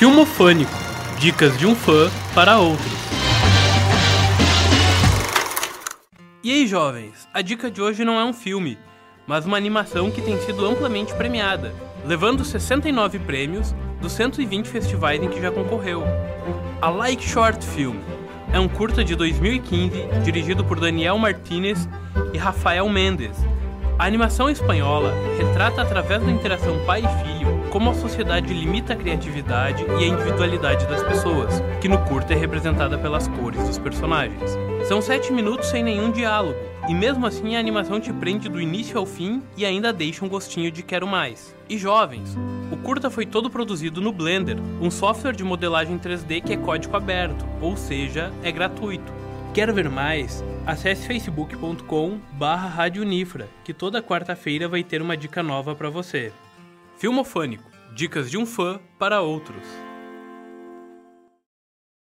Filmofânico Dicas de um fã para outros. E aí, jovens? A dica de hoje não é um filme, mas uma animação que tem sido amplamente premiada, levando 69 prêmios dos 120 festivais em que já concorreu. A Like Short Film é um curta de 2015 dirigido por Daniel Martinez e Rafael Mendes. A animação espanhola retrata através da interação pai e filho como a sociedade limita a criatividade e a individualidade das pessoas, que no curta é representada pelas cores dos personagens. São sete minutos sem nenhum diálogo, e mesmo assim a animação te prende do início ao fim e ainda deixa um gostinho de quero mais. E jovens, o curta foi todo produzido no Blender, um software de modelagem 3D que é código aberto, ou seja, é gratuito. Quer ver mais? Acesse facebook.com barra que toda quarta-feira vai ter uma dica nova para você. Filmofânico, dicas de um fã para outros.